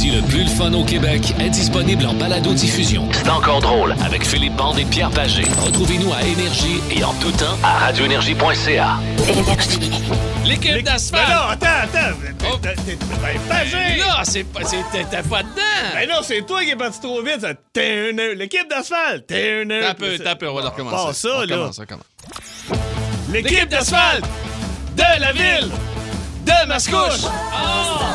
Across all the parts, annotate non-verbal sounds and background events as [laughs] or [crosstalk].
comédie le plus le fun au Québec est disponible en balado-diffusion. C'est encore drôle avec Philippe Bande et Pierre Pagé. Retrouvez-nous à Énergie et en tout temps à radioénergie.ca. L'équipe Mais d'asphalte! non, attends, attends. Oh. T'es- t'es- ben, Pagé! Là, c'est pas. T'étais pas dedans! Ben non, c'est toi qui es parti trop vite. ça. T'es un- L'équipe d'asphalte. T'es un- T'as peu, t'as peu, on va le recommencer. Pas ça, on là. Commence, on commence. L'équipe d'asphalte de la ville de Mascouche! Oh!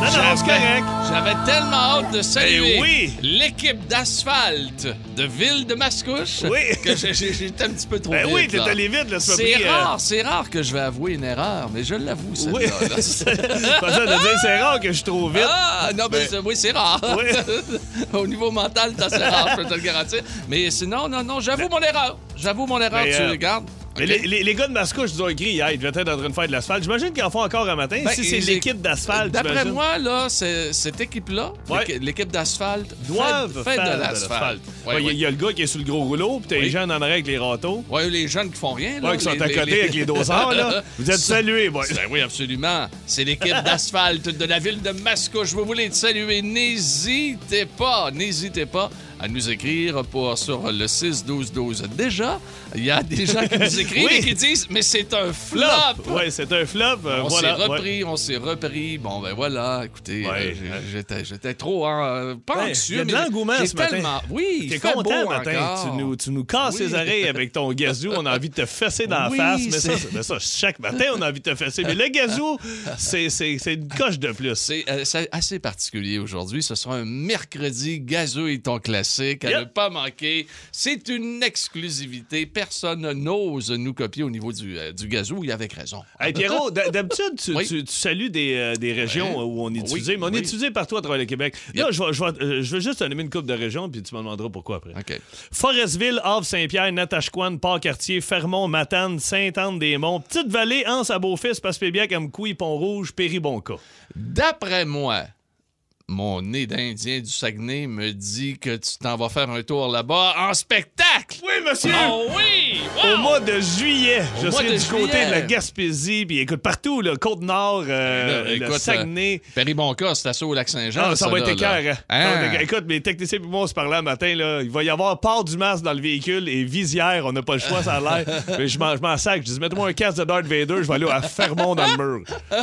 Non, non, c'est correct. J'avais tellement hâte de saluer Eh oui. l'équipe d'asphalte de Ville de Mascouche Oui. que j'étais un petit peu trop Ben vite. oui, t'es allé vite, là, c'est euh, rare, c'est rare que je vais avouer une erreur, mais je l'avoue, Oui, celle-là. là. [laughs] c'est pas ça de dire, c'est rare que je suis trop vite. Ah, non, mais Ben- oui, c'est rare. Oui. [laughs] Au niveau mental, c'est rare, je peux te le garantir. Mais sinon, non, non, j'avoue mon erreur. J'avoue mon erreur, Ben, tu euh, regardes. Mais les, les- les gars de Mascouche nous ont écrit hier, ils devaient être en train de faire de l'asphalte. J'imagine qu'ils en font encore un matin. Ben, si c'est l'équipe d'asphalte, D'après moi, là, cette équipe-là, Ouais. l'équipe d'asphalte, doivent fait, faire de l'asphalte. Ouais, Il y a- ouais. il y, a le gars qui est sur le gros rouleau, puis t'as les Oui. gens en arrière avec les râteaux. Ouais, les jeunes qui font rien. Là, qui sont à côté avec les dosards, là. [laughs] Vous êtes salués, boys. Ben oui, absolument. C'est l'équipe [laughs] d'asphalte de la ville de Mascouche. Vous voulez te saluer, n'hésitez pas, n'hésitez pas à nous écrire pour, sur le 6-12-12. Déjà, il y a des gens qui nous écrivent Oui. et qui disent « Mais c'est un flop! Ouais, c'est un flop. euh, On voilà. s'est ouais. repris, on s'est repris. Bon, ben voilà, écoutez, Ouais, euh, ouais. j'étais, j'étais trop hein, pas Ouais, anxieux. il y a de mais l'engouement ce matin. tellement- Oui, T'es content matin. Tu nous, tu nous casses Oui. les oreilles avec ton gazou. On a envie de te fesser dans Oui, la face. Mais ça, mais chaque matin, on a envie de te fesser. Mais le gazou, c'est c'est- c'est une coche de plus. C'est euh, c'est assez particulier aujourd'hui. Ce sera un mercredi gazeux et ton classique à Yep. ne pas manquer. C'est une exclusivité. Personne n'ose nous copier au niveau du, euh, du gazou et avec raison. Hey Pierrot, [laughs] d'habitude, tu, Oui. tu- tu salues des, euh, des régions Ouais. où on est Oui, diffusé, mais on oui. est diffusé partout à travers le Québec. Là, je euh, vais juste te nommer une coupe de régions, puis tu me demanderas pourquoi après. Forestville, Havre-Saint-Pierre, Natashquan, Port-Cartier, Fermont, Matane, Sainte-Anne-des-Monts, Petite-Vallée, Anse à Beaufils, Passepébiac, Amkoui, Pont-Rouge, Péribonca. D'après moi, mon nez d'Indien du Saguenay me dit que tu t'en vas faire un tour là-bas en spectacle. Oui, monsieur! Oh oui! Au mois de juillet, je Au serai du côté de la Gaspésie, puis écoute, partout, le Côte-Nord, euh, Là, le écoute, Saguenay. Péribonca, c'est assaut au Lac-Saint-Jean. Ah, ça va être là, écœurant. là. Ça va être Hein? écœurant. Écoute, mes techniciens et moi, on se parlait un matin, là, il va y avoir port du masque dans le véhicule et visière, on n'a pas le choix, ça a l'air. [laughs] Mais je m'en, sac. Je dis, mets-moi un casque de Darth Vader, je vais aller à Fermont dans le mur. [laughs]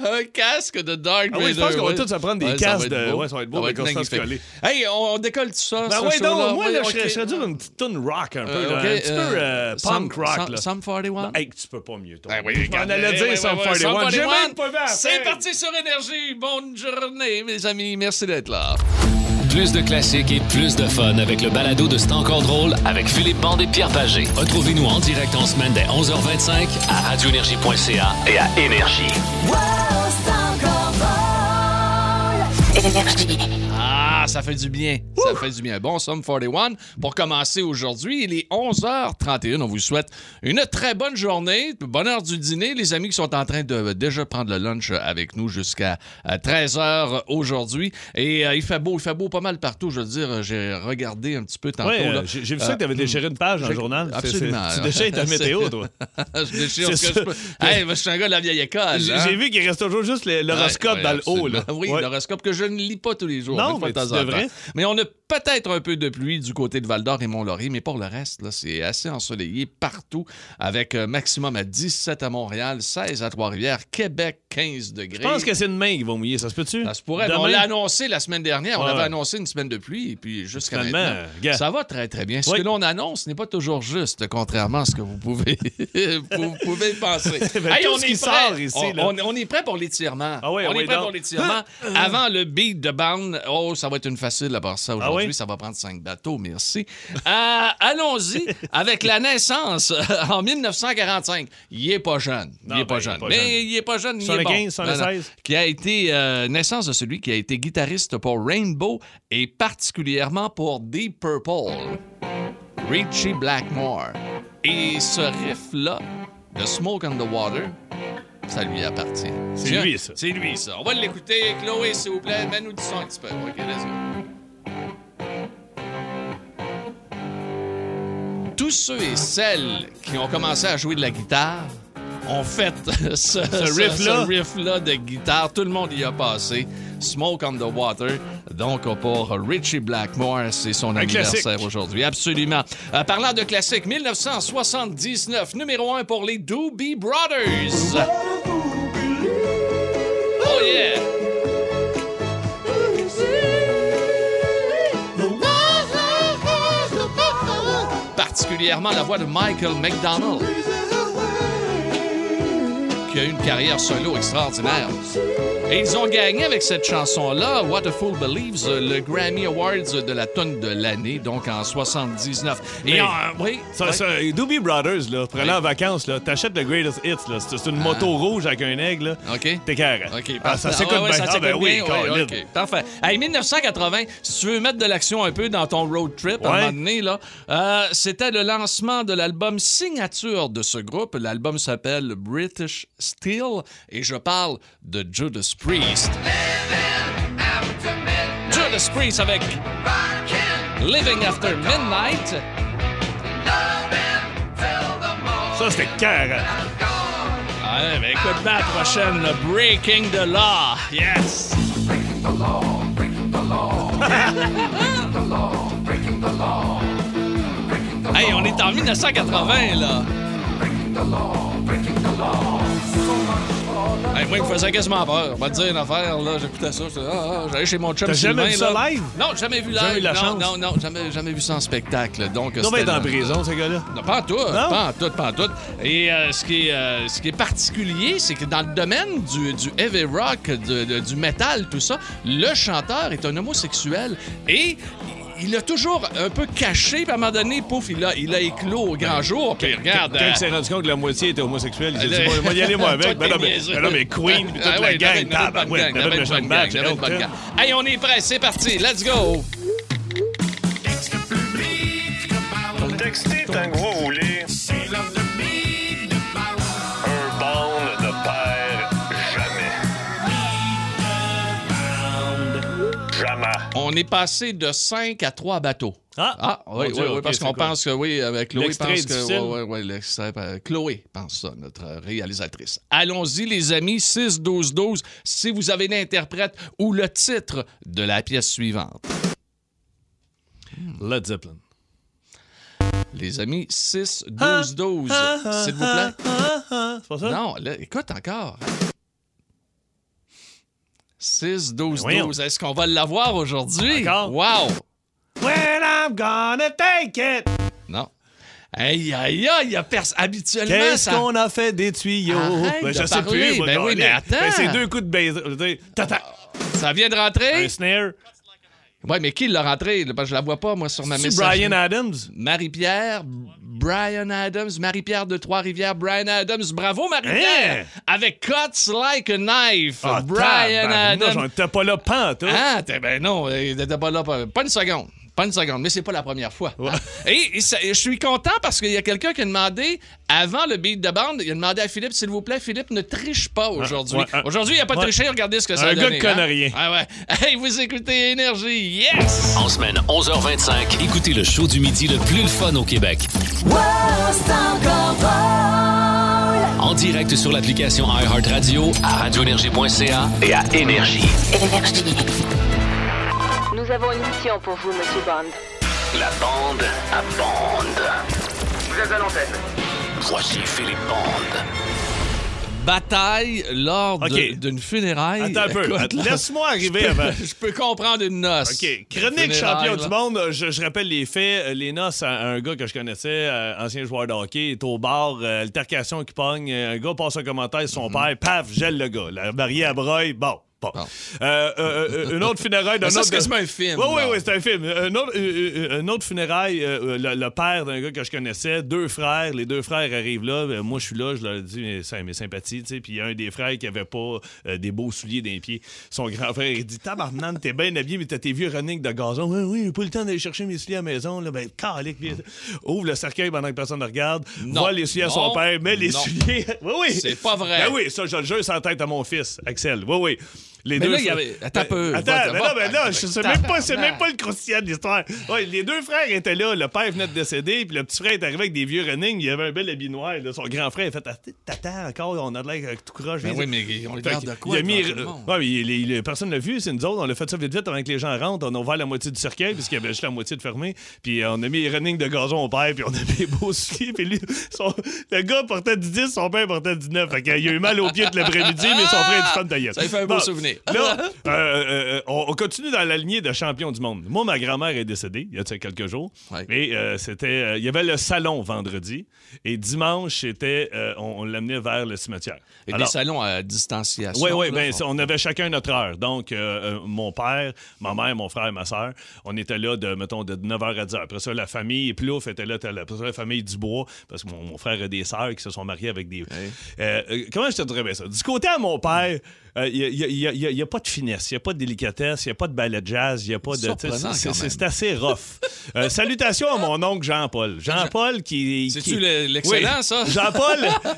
Un casque de Dark Ah oui, je pense qu'on va tous se prendre des casques de- ouais, ça va être beau, mais. Hey, on, décolle tout ça. Ben ouais, donc, moi, je serais- dur une petite tune rock un peu, Euh, un petit peu euh, punk rock. Là. Sum 41? Hey, tu peux pas mieux, toi. Ben oui, je m'en allais dire ouais, Sum ouais, 41. J'ai 41. même pas vu C'est parti sur Énergie. Bonne journée, mes amis. Merci d'être là. Plus de classiques et plus de fun avec le balado de C'est encore drôle avec Philippe Bande et Pierre Pagé. Retrouvez-nous en direct en semaine dès 11h25 à radioénergie.ca et à Énergie. Ah, ça fait du bien. Ça fait du bien. Bon, Sum 41. Pour commencer aujourd'hui, il est 11h31. On vous souhaite une très bonne journée. Bonne heure du dîner. Les amis qui sont en train de euh, déjà prendre le lunch avec nous jusqu'à 13h aujourd'hui. Et euh, il fait beau, il fait beau pas mal partout. Je veux dire, j'ai regardé un petit peu tantôt. Ouais, euh, j'ai vu ça que tu avais déchiré une page dans le journal. Absolument. Tu déchires ta météo, toi. [laughs] je déchire ce que je peux. Hey, je suis un gars de la vieille école. J'ai hein. vu qu'il reste toujours juste l'horoscope Ouais, dans le haut. Là. Oui, l'horoscope que je ne lis pas tous les jours. Non, mais tu Mais on a peut-être un peu de pluie du côté de Val-d'Or et Mont-Laurier, mais pour le reste, c'est assez ensoleillé partout, avec euh, maximum à 17 à Montréal, 16 à Trois-Rivières, Québec, 15 degrés. Je pense que c'est demain qu'ils vont mouiller, ça se peut-tu? Ça se pourrait. Demain? On l'a annoncé la semaine dernière. On avait annoncé une semaine de pluie, et puis jusqu'à maintenant, ça va très, très bien. Ce Oui. que l'on annonce n'est pas toujours juste, contrairement à ce que vous pouvez, [laughs] vous pouvez penser. [laughs] Ben, sort ici, on, là. on- on est prêt pour l'étirement. Ah oui, on oui, est prêt donc. pour l'étirement. [laughs] Avant le beat de Bound, oh, ça va être une facile à part ça aujourd'hui. Ah oui? Ça va prendre cinq bateaux, merci. Euh, Allons-y avec la naissance en 1945. Il est pas jeune. Il Non, est pas ben, jeune. Mais il est pas jeune. il est 75, bon. Non, non. 76. Qui a été euh, naissance de celui qui a été guitariste pour Rainbow et particulièrement pour Deep Purple, Richie Blackmore. Et ce riff-là, de Smoke on the Water, ça lui appartient. C'est lui, ça. C'est lui, ça. On va l'écouter. Chloé, s'il vous plaît, mets-nous du son un petit peu. OK, let's go. Tous ceux et celles qui ont commencé à jouer de la guitare on fête [laughs] ce, riff-là. ce riff-là de guitare. Tout le monde y a passé. Smoke on the Water. Donc, pour Richie Blackmore, c'est son anniversaire aujourd'hui. Absolument. Euh, parlant de classique, 1979, numéro 1 pour les Doobie Brothers. Particulièrement la voix de Michael McDonald, qui a eu une carrière solo extraordinaire. Et ils ont gagné avec cette chanson-là, What a Fool Believes, le Grammy Awards de la tonne de l'année, donc en 79. Et Mais- en- oui, Ça, oui. ça, Doobie Brothers, là, Oui. en vacances, là, t'achètes le Greatest Hits, là. C'est une moto rouge avec un aigle, là. OK. T'es carré. OK, Ah, ça s'écoute Ah ouais, bien. ça Ah, ben oui, bien, ouais, Colin. OK, parfait. Hey, 1980, si tu veux mettre de l'action un peu dans ton road trip, à un Ouais. moment donné, là, euh, c'était le lancement de l'album signature de ce groupe. L'album s'appelle British Steel et je parle de Judas Priest. Judas Priest avec Living After Midnight. Ça, c'était carré. Ouais, ben écoute la prochaine, le Breaking the Law. Yes! [laughs] hey, on est en 1980, là. Hey, moi, il me faisait quasiment peur. On va te dire une affaire, là. J'écoutais ça. j'étais, Ah, ah, J'allais chez mon chum T'as jamais Sylvain, vu ça là. live? Non, jamais vu live. Jamais eu la non, chance? non, non, jamais, jamais vu ça en spectacle. Donc, c'était être en prison, ce gars-là. non, pas en tout, Non? pas en tout, pas en tout. Et euh, ce, qui est, euh, ce qui est particulier, c'est que dans le domaine du, du heavy rock, de- de- du metal, tout ça, le chanteur est un homosexuel et il a toujours un peu caché, puis à un moment donné, pouf, il a, il a éclos au grand jour. Puis regarde. Quand euh, il s'est rendu compte que la moitié était homosexuelle, il s'est dit, euh, moi, moi, y aller, moi, [laughs] toi, avec. Ben non, mais, ben non, mais Queen, puis toute Ah la ouais, tabarouette, gang, t'avais t'avais une une bonne match. gang. Hey, on est prêts, c'est parti, let's go! Texter est un gros On est passé de 5 à 3 bateaux. Ah, oui, Dieu, oui, oui, ok, parce qu'on pense que oui, avec Chloé, pense que. Oui, oui, oui, l'extrait, euh, Chloé pense ça, notre réalisatrice. Allons-y, les amis, 6-12-12, si vous avez l'interprète ou le titre de la pièce suivante. Led Zeppelin. Les amis, 6-12-12, s'il vous plaît. C'est pas ça? Non, là, écoute encore. 6-12-12, voyons. est-ce qu'on va l'avoir aujourd'hui? Wow! When I'm gonna take it! Non. Aïe, aïe, aïe, il y a habituellement, Qu'est-ce ça... qu'on a fait des tuyaux? Ben, de je sais parler. plus. Ben oui, mais attends. Ben, c'est deux coups de baiser. Ça vient de rentrer? un snare. Ouais, mais qui l'a rentré? là? Parce que je la vois pas, moi, sur ma C'est messagerie. Brian Adams? Marie-Pierre, Brian Adams, Marie-Pierre de Trois-Rivières, Brian Adams. Bravo, Marie-Pierre! Hein? Avec Cuts Like a Knife. Ah, Brian Adams. J'en étais pas là, pantoute. Ah, t'es- ben non, euh, t'étais pas là, pas une seconde. Pas une seconde, mais c'est pas la première fois. hein. Et, et ça- je suis content parce qu'il y a quelqu'un qui a demandé, avant le beat de bande, il a demandé à Philippe, s'il vous plaît, Philippe, ne triche pas aujourd'hui. ouais, un- aujourd'hui, il n'y a pas de ouais. tricher, regardez ce que ça Un a gars connaît hein. rien. Ah ouais. Hey, vous écoutez Énergie, yes! En semaine, 11h25, écoutez le show du midi le plus le fun au Québec. En direct sur l'application iHeartRadio, à radioénergie.ca et à Énergie. Nous avons une mission pour vous, Monsieur Bond. La bande à bande. Vous êtes à l'antenne. Voici Philippe Bande. Bataille lors d'une funéraille. Attends un peu. Laisse-moi arriver je peux- avant. [laughs] Je peux comprendre une noce. OK. Chronique champion là. du monde. Je, je rappelle les faits. Euh, Les noces à un gars que je connaissais, euh, ancien joueur de hockey, est au bar. euh, altercation qui pogne. Un gars passe un commentaire sur son père. Paf, gèle le gars. La mariée à broye. Bon. Bon. Bon. Euh, euh, euh, une autre funéraille d'un autre. c'est quasiment un film, Oui, oui, oui, c'est un film. Un autre, euh, euh, un autre funéraille, euh, le, le père d'un gars que je connaissais, deux frères. Les deux frères arrivent là. Euh, Moi, je suis là. Je leur dis mes, mes sympathies. tu sais. Puis il y a un des frères qui avait pas des beaux souliers dans les pieds. Son grand frère, il dit Tabarnan, t'es bien habillé, mais t'as tes vieux running de gazon. Oui, oui, j'ai pas le temps d'aller chercher mes souliers à la maison. Là. Ben, calique. Ouvre le cercueil pendant que personne ne regarde. Non. Voit les souliers à son père, met les Non. souliers. [laughs] oui, oui. C'est pas vrai. Ben oui, ça, je le jure, c'est en tête à mon fils, Axel. Oui, oui. Les Mais deux là, il y frères- avait- attends un peu. Attends, Va- mais va- non, mais là, va- je sais même pas, c'est même pas le croustillant de l'histoire. Ouais, les deux frères étaient là, le père venait de décéder, puis le petit frère est arrivé avec des vieux running, il avait un bel habit noir. là. Son grand frère a fait Attends, T'attends encore, on a de l'air tout croche. Ben oui, mais on le Fait garde qu'il- de quoi? il a mis, devant tout le monde? ouais, mais il- il- il- personne l'a vu, c'est nous autres. On l'a fait ça vite vite avant que les gens rentrent. On a ouvert la moitié du cercueil, puisqu'il y avait juste la moitié de fermé. Puis euh, on a mis les running de gazon au père, puis on a mis les beaux souliers. Puis lui, son- le gars portait du 10, son père portait du 9. Fait qu'il a eu mal aux pieds toute l'après-midi, mais son frère est du fan de. Ça fait un beau souvenir. [laughs] Là, euh, euh, euh, on, on continue dans la lignée de champions du monde. Moi, ma grand-mère est décédée il y a quelques jours. Ouais. Et euh, c'était, il y avait le salon vendredi. Et dimanche, c'était, on, on l'amenait vers le cimetière. Et Alors- des salons à distanciation. oui, oui, ben, on- avait chacun notre heure. Donc, mon père, ma mère, mon frère, ma soeur, on était là de, mettons, de 9h à 10h. Après ça, la famille Plouf était là, après ça, la famille Dubois, parce que mon, mon frère a des sœurs qui se sont mariées avec des. Comment je te dirais bien ça? Du côté à mon père, il n'y a, pas de finesse, il n'y a pas de délicatesse, il n'y a pas de ballet jazz, il n'y a pas de. C'est- assez rough. Euh, salutations à mon oncle Jean-Paul. Jean-Paul qui. C'est-tu qui- l'excellent, Oui. ça? Jean-Paul, euh,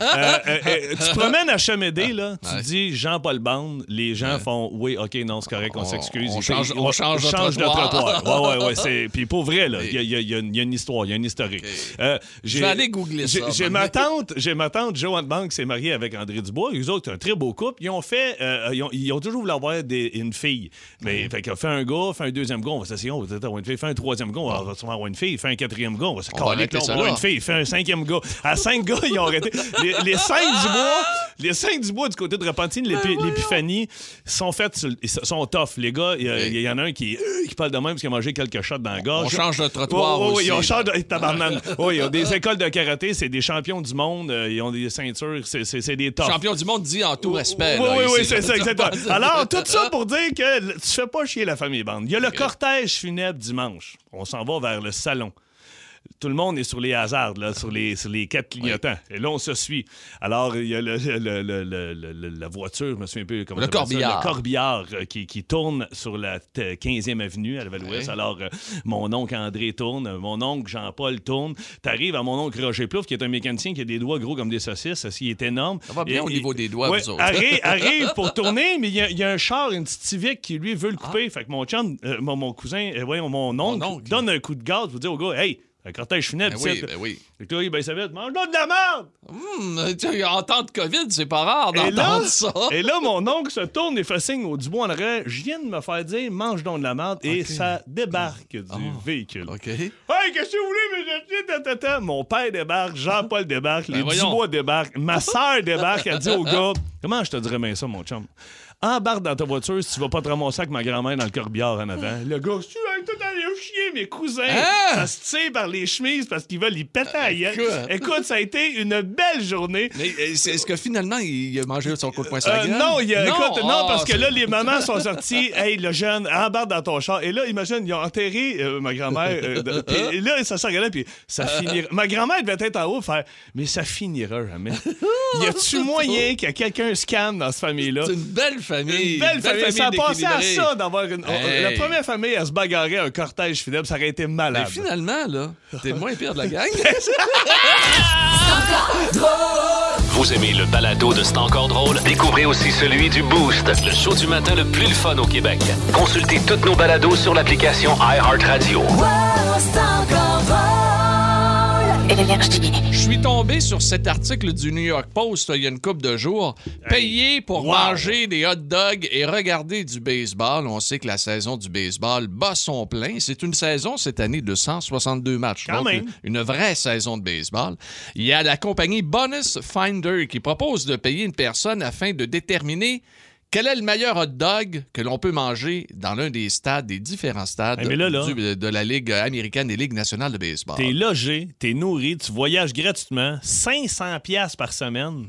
euh, euh, tu te [laughs] promènes à Chemédé, là, tu Ouais. dis Jean-Paul Bande, les gens font oui, OK, non, c'est correct, on, On- s'excuse. on change- on change de change de trottoir. ouais, ouais. [laughs] c'est- Puis pour vrai, là, il y, a- y y une il y a une histoire, il y a une historique. Euh, Je vais aller googler j'ai- ça, J'ai ma tante, ma tante Joanne Bank qui s'est mariée avec André Dubois. Eux autres, un très beau couple. Ils ont fait, euh, ils, ont, ils ont toujours voulu avoir des- une fille. Mais fait qu'on fait un gars, fait un deuxième gars, on va s'asseoir, on va avoir une fille, fait un troisième gars, on va sûrement avoir une fille, fait un quatrième gars, on va se On caler, on va avoir une fille, fait un cinquième gars. À cinq gars, ils ont arrêté. Les, les cinq du bois, les cinq du bois du côté de Repentine, l'épi- l'épiphanie, sont faites, sur sont tough. Les gars, il y, en a un qui, qui parle de même parce qu'il a mangé quelques shots dans la gorge. On change de trottoir aussi. ils ont change de... hey, tabarnane. [laughs] Ouais, ils ont des écoles de karaté, c'est des champions du monde, euh, ils ont des ceintures, c'est- des tough. Champion du monde dit en tout respect. Oui, là, oui, oui, c'est là. ça, exactement. [laughs] Alors, tout ça pour dire que tu fais pas chier la famille bande. Il y a le cortège funèbre dimanche. On s'en va vers le salon. Tout le monde est sur les hasards, là, sur, les, sur les quatre clignotants. Et là, on se suit. Alors, il y a le, le- le- la voiture, je me souviens plus comment Le s'appelle ça, corbillard. Le corbillard euh, qui, qui tourne sur la t- 15e avenue à Levallois. Ouais. Alors, euh, mon oncle André tourne, euh, mon oncle Jean-Paul tourne. T'arrives à mon oncle Roger Plouf, qui est un mécanicien qui a des doigts gros comme des saucisses. Il est énorme. Ça va bien Et- au et- niveau des doigts, Ouais, vous autres. Arrive, [laughs] arrive pour tourner, mais il y, a- il y a un char, une petite Civic qui, lui, veut le couper. Fait que mon chum, euh, mon, mon cousin, ouais, mon oncle, oncle. donne un coup de gaz pour dire au gars, hey, un cortège funèbre, Ben oui, ben oui. Là, il baisse sa vite, mange-donc de la merde! Hum, tu sais, en temps de COVID, c'est pas rare d'entendre ça. [laughs] et là, mon oncle se tourne et fait signe au Dubois en arrière. Je viens de me faire dire, mange donc de la merde. Et ça débarque du véhicule. OK. Hey, qu'est-ce que vous voulez, mes ta. Mon père débarque, Jean-Paul débarque, les Ben voyons. Dubois débarquent, ma soeur débarque. Elle dit au [laughs] gars, comment je te dirais bien ça, mon chum? Embarque dans ta voiture si tu vas pas te ramasser avec ma grand-mère dans le corbillard en avant. Le gars, tu vas tout aller chier, mes cousins. Hein? Ça se tire par les chemises parce qu'ils veulent y péter gueule. Écoute. Écoute, ça a été une belle journée. Mais euh, est-ce que finalement, il a mangé son coup de poing sur Euh, la gueule? non, il a- écoute, non, Ah, parce que là, les mamans sont [laughs] sorties. Hey, le jeune, embarque dans ton char. Et là, imagine, ils ont enterré euh, ma grand-mère. euh, [laughs] et là, ça se regardait, puis ça finira. Ma grand-mère devait être en haut, faire, mais ça finira jamais. [laughs] Y a-tu moyen qu'il y a quelqu'un scam dans cette famille-là? C'est une belle famille. Une belle famille. Ça a passé à ça d'avoir une. Hey. La première famille à se bagarrer un cortège funèbre, ça aurait été Mais malade. finalement, là, t'es le moins pire de la gang. [laughs] Vous aimez le balado de C'est encore drôle? Découvrez aussi celui du Boost, le show du matin le plus le fun au Québec. Consultez toutes nos balados sur l'application iHeartRadio. Je suis tombé sur cet article du New York Post il y a une couple de jours. Payer pour wow. manger des hot dogs et regarder du baseball. On sait que la saison du baseball bat son plein. C'est une saison cette année de 162 matchs. Quand Donc, même. Une vraie saison de baseball. Il y a la compagnie Bonus Finder qui propose de payer une personne afin de déterminer quel est le meilleur hot dog que l'on peut manger dans l'un des stades, des différents stades Eh, mais là, là- du- de la Ligue américaine et Ligue nationale de baseball? T'es logé, t'es nourri, tu voyages gratuitement, 500 pièces par semaine.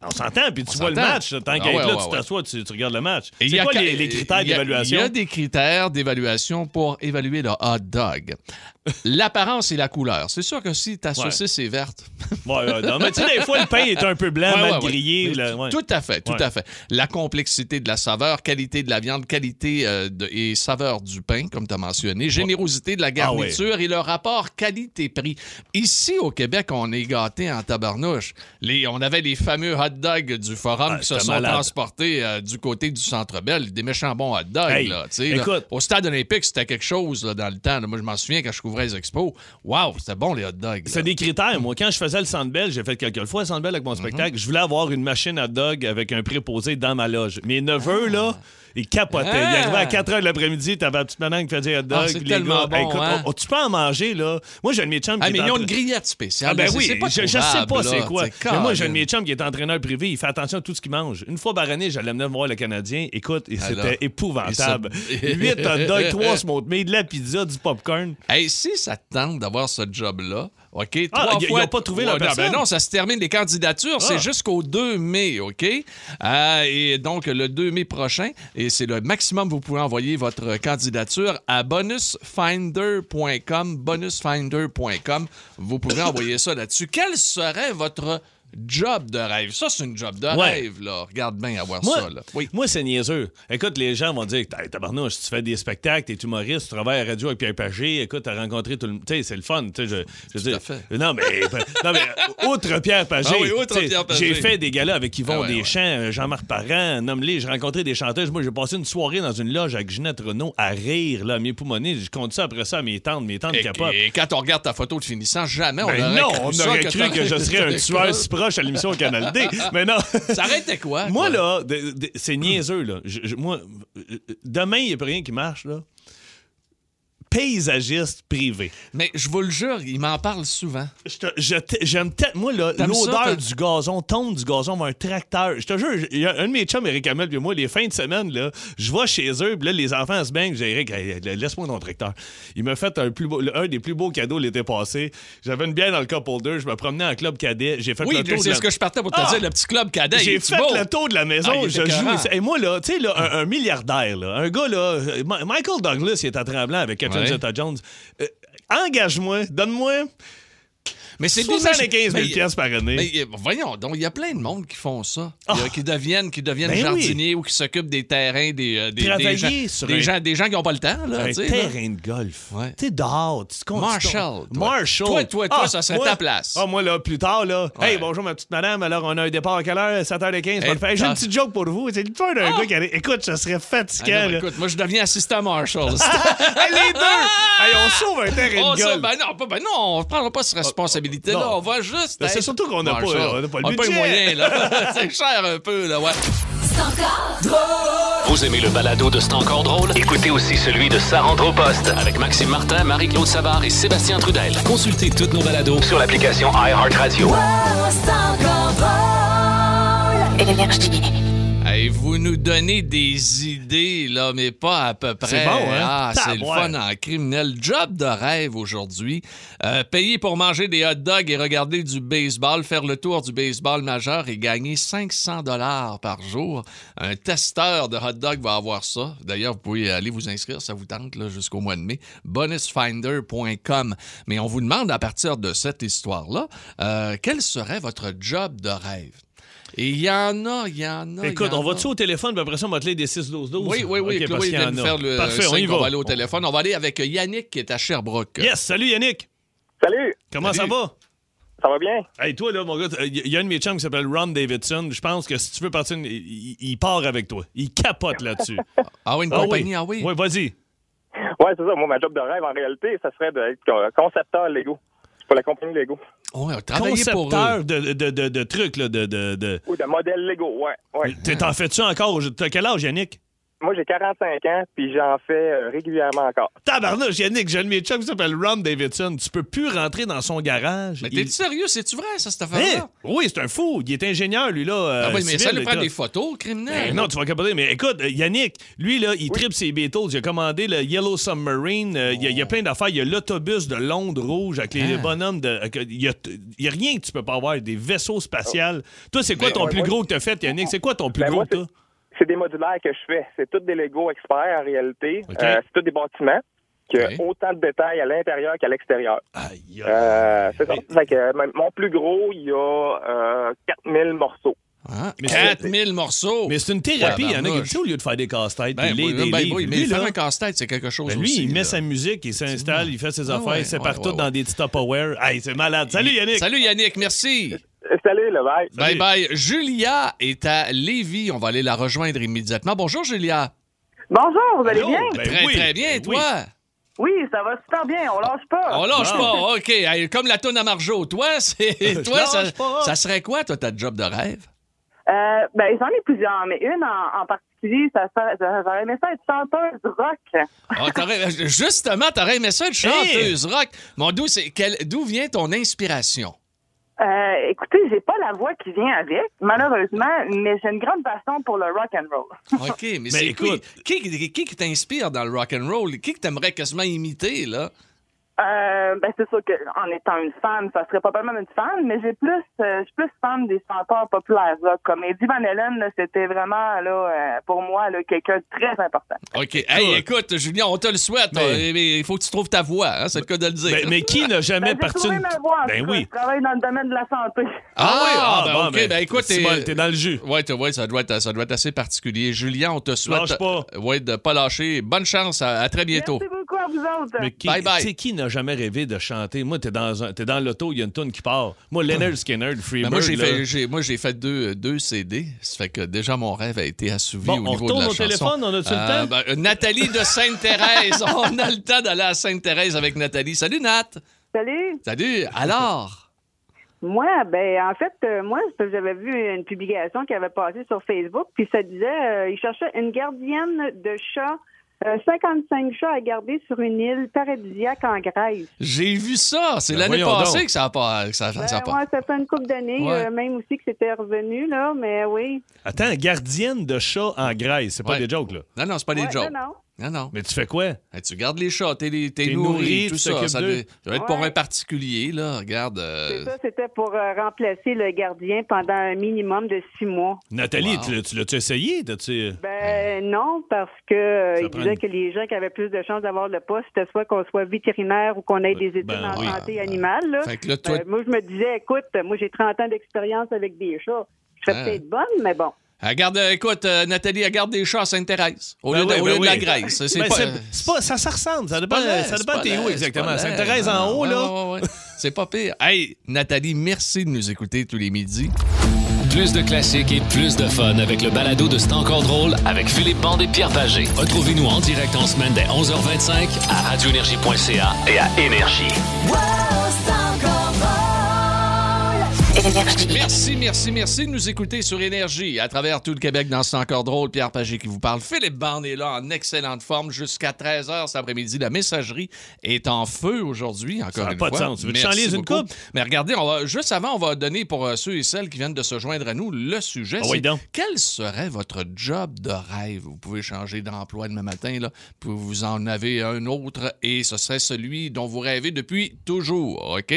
On s'entend, puis tu vois le match. Tant Ah qu'à ouais, là, ouais, tu t'assois, tu, tu regardes le match. C'est y a quoi les, les critères d'évaluation? Il y a des critères d'évaluation pour évaluer le hot dog. [laughs] L'apparence et la couleur. C'est sûr que si ta Ouais. saucisse est verte. Ouais, non, mais tu sais, des fois, le pain est un peu blanc, mal grillé. Là. Tout à fait, tout à fait. La complexité de la saveur, qualité de la viande, qualité euh, de- et saveur du pain, comme tu as mentionné, générosité de la garniture et le rapport qualité-prix. Ici, au Québec, on est gâtés en tabarnouche. Les, on avait les fameux hot dogs du Forum Ah, qui se sont malade. transportés euh, du côté du Centre Bell, des méchants bons hot dogs. Hey, là. Au stade olympique, c'était quelque chose là, dans le temps. Moi, je m'en souviens quand je couvrais les expos. Waouh, c'était bon les hot dogs. C'est des critères. Moi, quand je faisais le Sandbell, j'ai fait quelques fois le Sandbell avec mon Mhm. spectacle, je voulais avoir une machine à dog avec un préposé dans ma loge. Mes neveux, là, ils capotaient. Ils Ah. arrivaient à 4 h de l'après-midi, t'avais la petite madame qui faisait hot dogs. Ah, c'est tellement gars, bon, écoute, hein? on- tu peux en manger, là. Moi, j'ai un de mes chums Ah, qui mais est ils ont une grillette spéciale. Ah ben oui, pas je, je sais pas c'est quoi. Mais moi, j'ai un de carré. mes chums qui est entraîneur privé, il fait attention à tout ce qu'il mange. Une fois par année, j'allais venir voir le Canadien. Écoute, c'était épouvantable. il se- 8 hot dogs, [laughs] 3 smoked meat, de la pizza, du popcorn. Hey, si ça te tente d'avoir ce job-là, OK? Ah, trois y- ils fois- pas trouvé la non, personne? ben non, ça se termine les candidatures. Ah. C'est jusqu'au 2 mai, OK? Euh, et donc, le 2 mai prochain, et c'est le maximum, vous pouvez envoyer votre candidature à bonusfinder.com. Bonusfinder.com. Vous pouvez envoyer ça là-dessus. Quel serait votre job de rêve? Ça, c'est une job de Ouais. rêve, là. Regarde bien avoir Moi, ça, là. Oui. moi c'est niaiseux. Écoute, les gens vont dire hey, Tabarnouche, tu fais des spectacles, t'es humoriste, tu travailles à la radio avec Pierre Pagé, écoute, t'as rencontré tout le monde. Tu sais, c'est le fun. Je, je dire- à fait. Non, mais, [laughs] non, mais outre Pierre Pagé, Ah oui, Pagé. j'ai fait des galas avec Yvon Ah ouais, Deschamps, Jean-Marc Parent, nomme-les. J'ai rencontré des chanteuses. Moi, j'ai passé une soirée dans une loge avec Ginette Renault à rire, là, à mes poumonnés. Je compte ça après ça à mes tantes. Mes tantes capotent. et quand on regarde ta photo de finissant, jamais on Ben aurait non, cru on aurait que cru que je t'aurais- serais un tueur proche à l'émission Canal D. Mais non. [laughs] Ça arrêtait quoi? Moi, quoi? là, c'est niaiseux, là. Je- je- moi, euh, demain, il n'y a plus rien qui marche, là. Paysagiste privé. Mais je vous le jure, il m'en parle souvent. J'aime tellement. Moi, l'odeur du gazon, tombe du gazon, un tracteur. Je te jure, il y a un de mes chums, Eric Hamel, puis moi, les fins de semaine, là, je vais chez eux, puis là, les enfants se baignent. J'ai Eric, laisse-moi ton tracteur. Il m'a fait un, plus beau- un des plus beaux cadeaux l'été passé. J'avais une bière dans le couple holder, je me promenais en club cadet. J'ai fait Oui, le tour de c'est ce que je partais pour te Ah! dire, le petit club cadet. J'ai fait le tour de la maison, Ah, je joue. Et moi, là, tu sais, là, un, milliardaire, là, un gars, là, euh, Michael Douglas, il est à Tremblant avec Ouais. Euh, engage-moi, donne-moi Mais c'est 75 000 mais- piastres par année. Mais euh, voyons, donc il y a plein de monde qui font ça, a- Ah. qui deviennent, qui deviennent Ben oui. jardiniers ou qui s'occupent des terrains, des, euh, des, gens, sur des, un- gens, des gens qui n'ont pas le temps. Là, un là. terrain de golf. Ouais. Sais, dehors. Tu te Marshall, toi. Marshall. Toi, toi, toi, ça serait moi- ta place. Ah, moi, là, plus tard, là. Ouais. Hey, bonjour, ma petite madame. Alors, on a un départ à quelle heure? 7h15. Hey, J'ai une petite joke pour vous. C'est fun d'un Ah. gars qui arrive. Écoute, ça serait Ah, fatigant, écoute, moi je deviens assistant Marshall. [laughs] Les deux! [laughs] On sauve un terrain Oh, de golf. ben non, ben non, on ne prendra pas cette responsabilité-là. On va juste. Ben, c'est surtout qu'on n'a pas- on n'a pas le On n'a pas les budget. moyens, là. [laughs] [laughs] c'est cher un peu, là, ouais. Vous aimez le balado de C'est encore drôle? Écoutez aussi celui de Sa rentre au poste avec Maxime Martin, Marie-Claude Savard et Sébastien Trudel. Consultez toutes nos balados sur l'application iHeartRadio. Énergie. Hey, vous nous donnez des idées, là, mais pas à peu près. C'est bon, hein? Ah, c'est le fun en criminel. Job de rêve aujourd'hui. Euh, payer pour manger des hot dogs et regarder du baseball, faire le tour du baseball majeur et gagner 500 dollars par jour. Un testeur de hot dog va avoir ça. D'ailleurs, vous pouvez aller vous inscrire, ça vous tente, là, jusqu'au mois de mai. Bonusfinder.com. Mais on vous demande, à partir de cette histoire-là, euh, quel serait votre job de rêve? Et il y en a, il y en a. Écoute, y en on va dessus au téléphone, puis après ça, on va te lire des 6-12-12. Oui, oui, oui. OK, parce Chloé vient en de faire le Parfait, on y signe qu'on va. va aller au téléphone. On va aller avec Yannick qui est à Sherbrooke. Yes, salut Yannick. Salut, Comment Salut. ça va? ça va bien? Hey, toi, là, mon gars, il y a un de mes chums qui s'appelle Ron Davidson. Je pense que si tu veux partir, il, part avec toi. Il capote là-dessus. [laughs] Ah oui, une Ah compagnie, ah oui. Oui, vas-y. Ouais, c'est ça. Moi, ma job de rêve, en réalité, ça serait d'être co- concepteur Lego. Pour la compagnie Lego. Oh, travaillé pour eux. de, de, de, de trucs, là, de... de, de... Ou de modèle Lego, ouais. ouais. T'en fais-tu encore? T'as quel âge, Yannick? Moi, j'ai 45 ans, puis j'en fais euh, régulièrement encore. Tabarnouche, Yannick, j'ai un de mes chums qui s'appelle Ron Davidson. Tu peux plus rentrer dans son garage. Mais Il- t'es sérieux? C'est-tu vrai, ça, cette Hein? affaire-là? Oui, c'est un fou. Il est ingénieur, lui, là. euh, Ah oui, mais civil, ça lui prend des photos, criminel. Ben non, tu vas capoter. Mais écoute, euh, Yannick, lui, là, il tripe ses Beatles. Il a commandé le Yellow Submarine. Euh, Il y a- il y, a plein d'affaires. Il y a l'autobus de Londres rouge avec les Ah. bonhommes de. avec- Il y, a, il y a rien que tu peux pas avoir. Des vaisseaux spatials. Toi, c'est quoi Mais- ton Ouais, plus moi- gros que t'as fait, Yannick? C'est quoi ton plus Ben, gros moi, que t'as? C'est des modulaires que je fais. C'est tous des Lego experts, en réalité. Euh, c'est tous des bâtiments qui ont autant de détails à l'intérieur qu'à l'extérieur. Aïe, aïe. Euh, c'est ça. Fait que, euh, mon plus gros, il y a euh, 4000 morceaux. Hein? Mais 4000 morceaux? Mais c'est une thérapie. Il y en a qui au lieu de faire des casse-têtes, Ben, lire oui, des ben, oui, mais lui, faire là, un casse-tête, c'est quelque chose ben, lui, aussi. il met là. sa musique, il s'installe, il fait ses Ah affaires, ouais, il sépare ouais, tout ouais, dans ouais. des petits Tupperware. Hey, c'est malade. Salut Yannick! Salut Yannick, merci. Salut, le bye. Bye bye. Julia est à Lévis. On va aller la rejoindre immédiatement. Bonjour Julia. Bonjour, vous allez bien? Ben très oui, très bien, ben toi? Oui, ça va super bien, on lâche pas. On lâche pas. OK. Comme la toune à Marjo. Toi, c'est [laughs] toi ça, lâche pas. ça serait quoi toi ta job de rêve? Euh, ben, j'en ai plusieurs, mais une en, en particulier, ça, ça, j'aurais aimé ça être chanteuse rock. Ah, t'aurais- [laughs] justement, t'aurais aimé ça être chanteuse rock. Mon d'où c'est quel- d'où vient ton inspiration? Euh, écoutez, j'ai pas la voix qui vient avec, malheureusement, mais j'ai une grande passion pour le rock and roll. [laughs] OK, mais, écoute- qui? qui, qui qui t'inspire dans le rock and roll? Qui que t'aimerais quasiment imiter là? Euh, ben, c'est sûr qu'en étant une fan, ça serait probablement une fan, mais j'ai plus, euh, je suis plus fan des chanteurs populaires rock. Comme Eddie Van Halen, là, c'était vraiment, là, euh, pour moi, là, quelqu'un de très important. OK. Hey, écoute, Julien, on te le souhaite. Mais- Euh, mais il faut que tu trouves ta voix, hein, c'est le cas de le dire. Mais qui n'a jamais Ben, parti une... ma voix, en Ben oui. Je travaille dans le domaine de la santé. Ah, oui? ah, Ah, ben, bon, OK. ben, Ben, écoute, bon, t'es dans le jus. Ouais, ouais, ça doit être, ça doit être assez particulier. Julien, on te souhaite. Lâche pas. euh, Ouais, de pas lâcher. Bonne chance. À, à très bientôt. Merci vous autres. Mais qui, Bye bye. tu sais, qui n'a jamais rêvé de chanter? Moi, t'es dans, un- dans l'auto, il y a une tune qui part. Moi, Leonard Skinner, le Ben, Freebird, moi, j'ai là. fait, deux, deux CD. Ça fait que déjà, mon rêve a été assouvi Bon, au on niveau retourne de la au chanson. téléphone, on a-tu le Euh, temps? ben, Nathalie de Sainte-Thérèse. [laughs] on a le temps d'aller à Sainte-Thérèse avec Nathalie. Salut, Nat. Salut. Salut. Alors? Moi, ben, en fait, euh, moi, j'avais vu une publication qui avait passé sur Facebook, puis ça disait, euh, il cherchait une gardienne de chat, euh, 55 chats à garder sur une île paradisiaque en Grèce. J'ai vu ça. C'est Ben, l'année passée donc. que ça a pas. que ça, Ben, ça a pas- ouais, ça fait une couple d'années, Ouais. euh, même aussi que c'était revenu, là, mais oui. Attends, gardienne de chat en Grèce, c'est pas Ouais. des jokes, là. Non, non, c'est pas des jokes. non, non. Non, non. Mais tu fais quoi? Hey, tu gardes les chats, t'es, nourri, nourri, tout tu ça. Ça d'eux. doit, ça doit être pour un particulier, là. Regarde. euh, C'est ça, c'était pour euh, remplacer le gardien pendant un minimum de six mois. Nathalie, Wow. tu l'as- tu l'as-tu essayé? T'as-tu- Ben non, parce que euh, il disait une- que les gens qui avaient plus de chances d'avoir le poste, c'était soit qu'on soit vétérinaire ou qu'on ait des études Ben en oui. santé animale. là. Fait que là, toi- Euh, moi, je me disais, écoute, moi j'ai 30 ans d'expérience avec des chats. Je serais Ah. peut-être bonne, mais bon. Elle garde, euh, écoute, euh, Nathalie, elle garde des chats à Sainte-Thérèse. Au Ben lieu, de, oui, au ben lieu de la oui. Grèce. C'est Ben, pas, c'est- c'est pas- ça, ça ressemble. Ça dépend, ça dépend pas t'es où exactement? Sainte-Thérèse en haut, là. ouais, ouais, ouais. C'est pas pire. Hey, Nathalie, merci de nous écouter tous les midis. Plus de classiques et plus de fun avec le balado de C'est encore drôle avec Philippe Bande et Pierre Pagé. Retrouvez-nous en direct en semaine dès 11h25 à radioénergie.ca et à Énergie. Énergie. Merci, merci, merci de nous écouter sur Énergie à travers tout le Québec dans C'est encore drôle. Pierre Pagé qui vous parle. Philippe Bande est là en excellente forme jusqu'à 13h cet après-midi. La messagerie est en feu aujourd'hui, encore Ça n'a une pas de fois. sens. Tu veux te une coupe? Mais regardez, on va, juste avant, on va donner pour euh, ceux et celles qui viennent de se joindre à nous le sujet. Ah oui, donc. Quel serait votre job de rêve? Vous pouvez changer d'emploi demain matin, là, puis vous en avez un autre et ce serait celui dont vous rêvez depuis toujours, OK?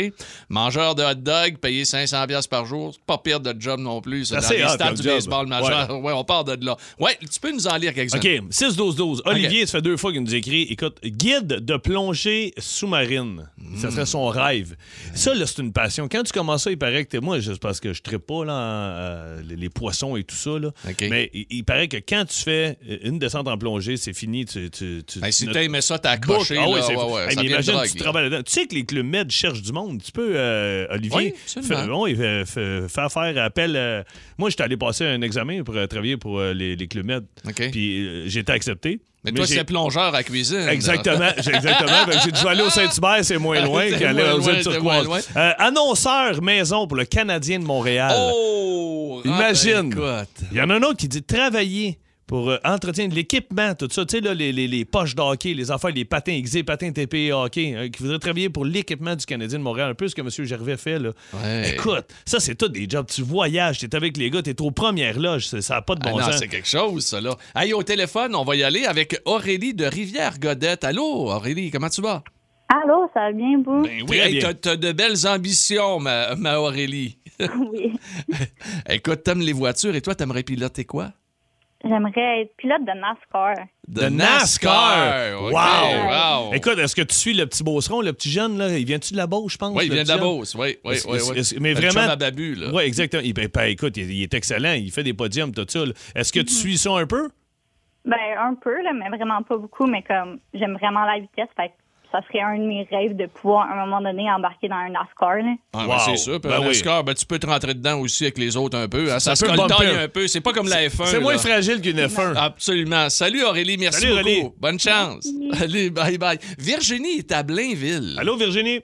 Mangeur de hot dog, payé 500 pièces par jour, c'est pas pire de job non plus. C'est dans les stades du baseball majeur. Ouais. on part de là. Ouais, tu peux nous en lire quelques-uns. OK, 6-12-12. Olivier, ça fait deux fois qu'il nous écrit écoute, guide de plongée sous-marine. Ça Hmm. serait son rêve. Ça, là, c'est une passion. Quand tu commences ça, il paraît que t'es. Moi, c'est parce que je ne pas là, euh, les, les poissons et tout ça. Là. Mais il, il paraît que quand tu fais une descente en plongée, c'est fini. Tu, tu, tu, Ben, si tu- aimais ça, t'as accroché. Ah ouais, ouais, Hey, imagine, tu travailles là-dedans. Tu sais que les Club Med cherchent du monde. Tu peux, euh, Olivier, Oui, absolument. faire, oui, fait- fait- faire faire appel. euh, moi, j'étais allé passer un examen pour euh, travailler pour euh, les, les Med. Puis euh, j'ai été accepté. Mais toi, c'est plongeur à cuisine. Exactement, j'ai- exactement. J'ai dû aller au Saint-Hubert, c'est moins [laughs] loin qu'aller aux îles loin. Euh, annonceur maison pour le Canadien de Montréal. Oh! Imagine. Ah, écoute. Il y en a un autre qui dit travailler pour euh, entretien de l'équipement, tout ça. Tu sais, là, les, les, les poches de hockey, les affaires, les patins XZ, patins TP et hockey, hein, qui voudrait travailler pour l'équipement du Canadien de Montréal, un peu ce que M. Gervais fait. Là. Ouais. Écoute, ça, c'est tout des jobs. Tu voyages, tu es avec les gars, tu es aux premières loges. Ça n'a pas de Ah bon non, sens. c'est quelque chose, ça, là. Hey, au téléphone, on va y aller avec Aurélie de Rivière-Godette. Allô, Aurélie, comment tu vas? Allô, ça va bien, vous? Ben oui, hey, t'as de belles ambitions, ma, ma Aurélie. [laughs] Oui. [laughs] Écoute, t'aimes les voitures et toi, t'aimerais piloter quoi? J'aimerais être pilote de NASCAR. De NASCAR? Wow. wow. Écoute, est-ce que tu suis le petit Beauceron, le petit jeune, là? Il vient-tu de la Beauce, je pense? Oui, il vient de la? Beauce. Oui, oui, oui. oui. mais vraiment- à Babu, là. Oui, exactement. Il, ben, ben, écoute, il, il est excellent. Il fait des podiums, tout ça. là. Est-ce que tu suis ça un peu? Ben, un peu, là, mais vraiment pas beaucoup. Mais comme, j'aime vraiment la vitesse. Fait que ça serait un de mes rêves de pouvoir, à un moment donné, embarquer dans un NASCAR. Là. Ah, ben, Wow. c'est sûr. Ben un oui. NASCAR, ben, tu peux te rentrer dedans aussi avec les autres un peu. hein. Ça, Ça se peut coltaille un peu. C'est pas comme la F1. C'est moins fragile qu'une F1. Absolument. Salut Aurélie, merci Salut, beaucoup. Aurélie. Bonne chance. Allez, bye bye. Virginie est à Blainville. Allô, Virginie?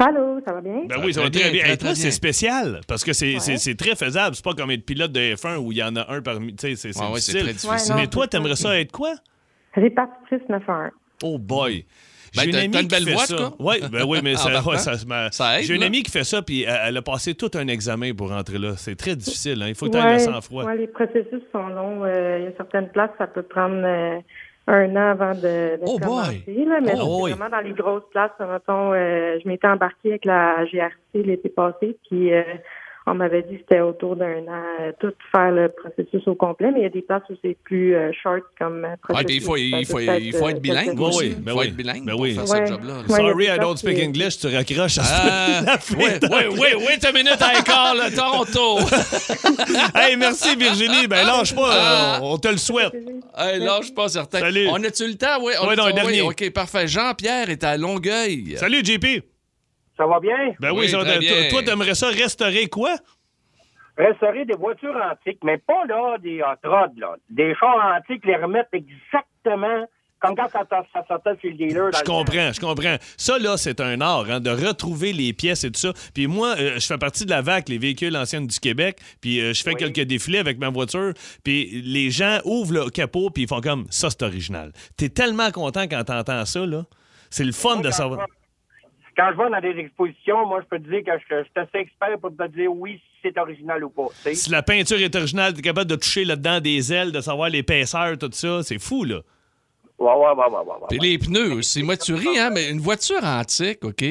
Allô, ça va bien? Ben Ça oui, ça va très très bien, bien. très, Et toi, très c'est bien. spécial parce que c'est très faisable. C'est pas comme être pilote de F1 où il y en a un parmi. Tu sais, c'est c'est Ouais, ouais, c'est difficile. très difficile. Mais toi, t'aimerais ça être quoi? Répartitrice 911. Oh boy. Ben, J'ai t'as- amie une qui fait voix, ça. Oui, ben oui, mais [laughs] ça, ouais, ça, ça- Ça aide, J'ai une là. amie qui fait ça, puis elle, elle a passé tout un examen pour rentrer là. C'est très difficile. hein. Il faut que tu aies le sang-froid. ouais, les processus sont longs. Euh, Il y a certaines places, ça peut prendre euh, un an avant de, de Oh boy! commencer. Là, mais Oh vraiment dans les grosses places. Mettons, euh, je m'étais embarquée avec la GRC l'été passé, puis euh, on m'avait dit que c'était autour d'un an euh, tout faire le processus au complet, mais il y a des places où c'est plus euh, short comme euh, Ouais, processus. puis il faut, il Ça faut, il faut être bilingue Oui, oui, Il ben faut oui. être bilingue Ben pour oui. faire Ouais. ce job-là. Sorry, I don't speak English. Tu raccroches à Ah, oui, oui, oui, wait a minute, I call Toronto. [laughs] Hey, merci Virginie. Ben lâche pas, Ah. euh, on te le souhaite. hey, suis pas certain. Salut. On a-tu le temps? Oui, on Ouais, a- non, un oui, dernier. OK, parfait. Jean-Pierre est à Longueuil. Salut JP. Ça va bien? Ben oui, Oui, ça va bien. toi, t'aimerais ça restaurer quoi? Restaurer des voitures antiques, mais pas là des hot rods, là. Des chars antiques, les remettre exactement comme quand ça, ça sortait chez le dealer. dans Je le temps. comprends, je comprends. Ça, là, c'est un art, hein, de retrouver les pièces et tout ça. Puis moi, euh, je fais partie de la VAC, les véhicules anciens du Québec, puis euh, je fais Oui. quelques défilés avec ma voiture, puis les gens ouvrent le capot, puis ils font comme, ça, c'est original. T'es tellement content quand t'entends ça, là. C'est le fun Moi, de savoir. Quand je vais dans des expositions, moi, je peux te dire que je, je suis assez expert pour te dire oui, si c'est original ou pas. tu. Si la peinture est originale, t'es capable de toucher là-dedans des ailes, de savoir l'épaisseur, tout ça. C'est fou, là. Ouais, ouais, ouais, ouais, ouais, ouais. Puis les pneus aussi. Moi, tu ris, hein, mais une voiture antique, OK,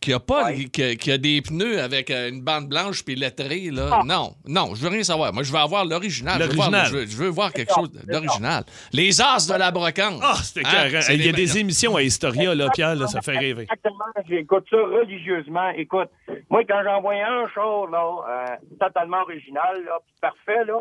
qui a pas, Ouais. qui, a, qui a des pneus avec euh, une bande blanche puis lettrée, là. Ah. Non, non, je veux rien savoir. Moi, je veux avoir l'original. Je veux voir- L'original. Je, veux, je veux voir quelque chose d'original. Les as de la brocante. Ah, c'était Hein? C'est Il y a des émissions à Historia, là, Pierre, là, ça fait rêver. Exactement. J'écoute ça religieusement. Écoute, moi, quand j'envoyais un char, là, euh, totalement original, là, puis parfait, là,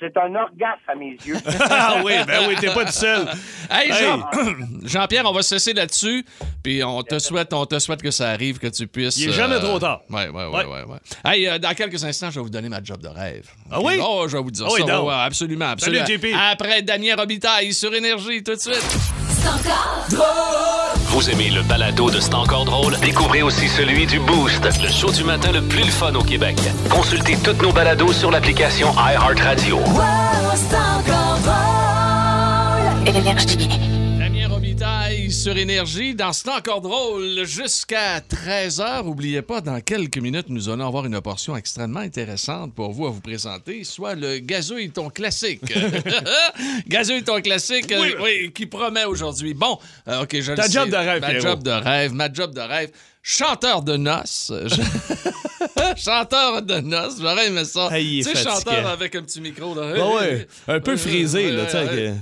c'est un orgasme à mes yeux. [laughs] ah oui, ben oui, t'es pas tout seul. Hey, Hey. Jean- [clears throat] Jean-Pierre, on va se cesser là-dessus. Puis on te souhaite, on te souhaite que ça arrive, que tu puisses. Il est jamais trop tard. Ouais, ouais, ouais, Ouais. ouais. ouais. Hey, euh, dans quelques instants, je vais vous donner ma job de rêve. Ah oui? Oh, je vais vous dire Ah oui, ça. ouais, absolument, absolument. Salut, JP. Après Daniel Robitaille sur Énergie, tout de suite. Vous aimez le balado de C'est encore drôle? Découvrez aussi celui du Boost, le show du matin le plus le fun au Québec. Consultez toutes nos balados sur l'application iHeartRadio. Énergie. Daniel Sur Énergie. Dans C'est encore drôle, jusqu'à 13h. Oubliez pas, dans quelques minutes, nous allons avoir une portion extrêmement intéressante pour vous à vous présenter, soit le gazouille ton classique. [laughs] gazouille ton classique, euh, Oui. qui promet aujourd'hui. Bon, euh, OK, je le Ta sais. job de rêve, Ma Pierrot. job de rêve, ma job de rêve. Chanteur de noces. Je- [laughs] [laughs] chanteur de noces, j'aurais aimé ça. Hey, tu sais, chanteur avec un petit micro. Là. Ah ouais, un peu frisé, là,